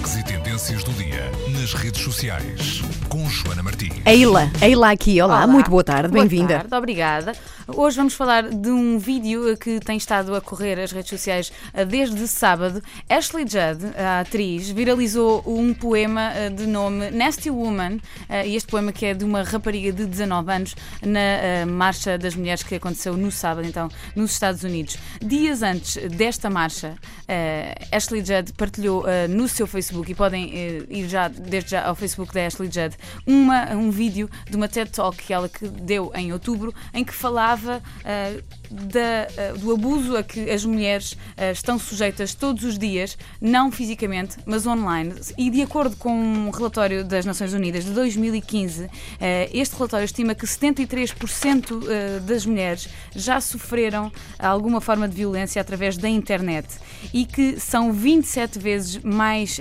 Destaques e tendências do dia nas redes sociais com Joana Martins. Eila, Eila aqui, olá, Olá. muito boa tarde, Boa bem-vinda. tarde, obrigada. Hoje vamos falar de um vídeo que tem estado a correr as redes sociais eh, desde sábado. Ashley Judd, a atriz, viralizou um poema eh, de nome Nasty Woman, eh, e este poema que é de uma rapariga de 19 anos na eh, Marcha das Mulheres que aconteceu no sábado, então, nos Estados Unidos. Dias antes desta marcha, eh, Ashley Judd partilhou eh, no seu Facebook, e podem eh, ir já, desde já ao Facebook da Ashley Judd, uma, um vídeo de uma TED Talk que ela deu em outubro, em que falava eh, da, eh, do abuso a que as mulheres eh, estão sujeitas todos os dias, não fisicamente, mas online. E de acordo com um relatório das Nações Unidas de 2015, eh, este relatório estima que 73% eh, das mulheres já sofreram alguma forma de violência através da internet e que são 27 vezes mais,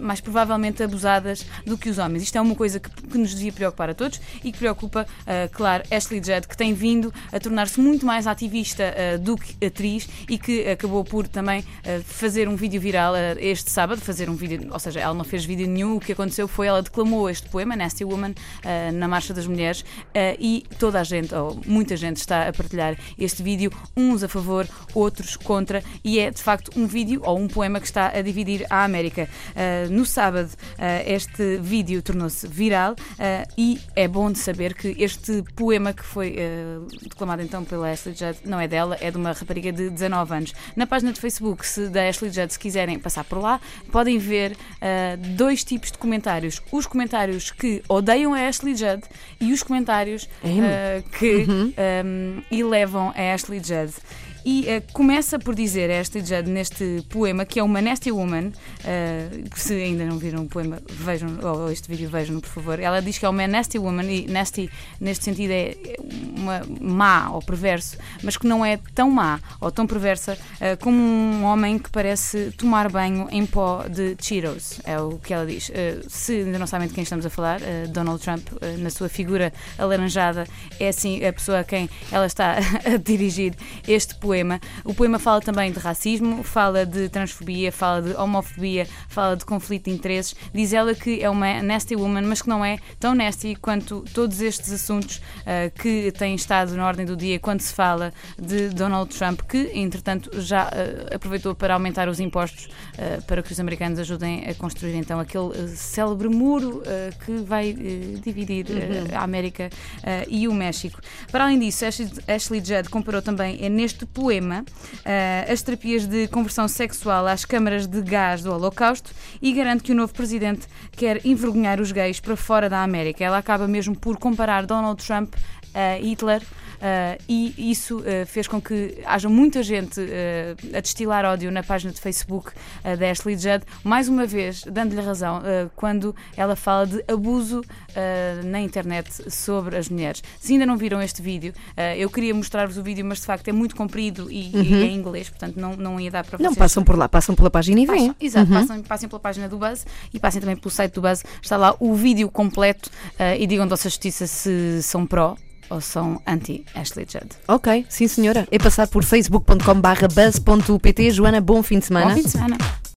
mais provavelmente abusadas do que os homens. Isto é uma coisa que, que nos devia preocupar a todos e que preocupa, claro, Ashley Judd, que tem vindo a tornar-se muito mais ativista eh, do que atriz e que acabou por também eh, fazer um vídeo viral eh, este sábado, fazer um vídeo, ou seja, ela não fez vídeo nenhum, o que aconteceu foi ela declamou este poema, Nasty Woman, na Marcha das Mulheres e toda a gente, ou muita gente, está a partilhar este vídeo, uns a favor, outros contra, e é de facto um vídeo ou um poema que está a dividir a América. No sábado, este vídeo tornou-se viral e é bom de saber que este poema que foi eh, declamado então pela Ashley Judd não é dela, é de uma rapariga de 19 anos. Na página de Facebook se, da Ashley Judd, se quiserem passar por lá, podem ver eh, dois tipos de comentários. Os comentários que odeiam a Ashley Judd e os comentários eh, que ehm, elevam a Ashley Judd. E eh, começa por dizer a Ashley Judd neste poema, que é uma Nasty Woman, que se ainda não viram o poema, vejam, ou este vídeo vejam, por favor. Ela diz que é uma Nasty Woman, e Nasty neste sentido é uma má ou perverso, mas que não é tão má ou tão perversa eh, como um homem que parece tomar banho em pó de Cheetos, é o que ela diz. Se ainda não sabem de quem estamos a falar, Donald Trump, na sua figura alaranjada, é assim a pessoa a quem ela está a dirigir este poema. O poema fala também de racismo, fala de transfobia, fala de homofobia, fala de conflito de interesses. Diz ela que é uma nasty woman, mas que não é tão nasty quanto todos estes assuntos ah, que têm estado na ordem do dia quando se fala de Donald Trump, que entretanto já ah, aproveitou para aumentar os impostos ah, para que os americanos ajudem a construir então aquele célebre muro que vai dividir ah, a América e o México. Para além disso, Ashley, Ashley Judd comparou também neste poema ah, as terapias de conversão sexual às câmaras de gás do Holocausto e garante que o novo presidente quer envergonhar os gays para fora da América. Ela acaba mesmo por comparar Donald Trump a Hitler. Ah, e isso ah, fez com que haja muita gente ah, a destilar ódio na página de Facebook da Ashley Judd, mais uma vez dando-lhe razão quando ela fala de abuso na internet sobre as mulheres. Se ainda não viram este vídeo, eu queria mostrar-vos o vídeo, mas de facto é muito comprido e, e é em inglês, portanto não, não ia dar para Não, vocês. passam por lá, passam pela página e vêm. Passam, exato, passem, passem pela página do Buzz e passem também pelo site do Buzz. Está lá o vídeo completo e digam da vossa justiça se são pró ou são anti-Ashley Judd. Ok, sim senhora. É passar por facebook.com barra buzz.pt. Joana, bom fim de semana. Bom fim de semana.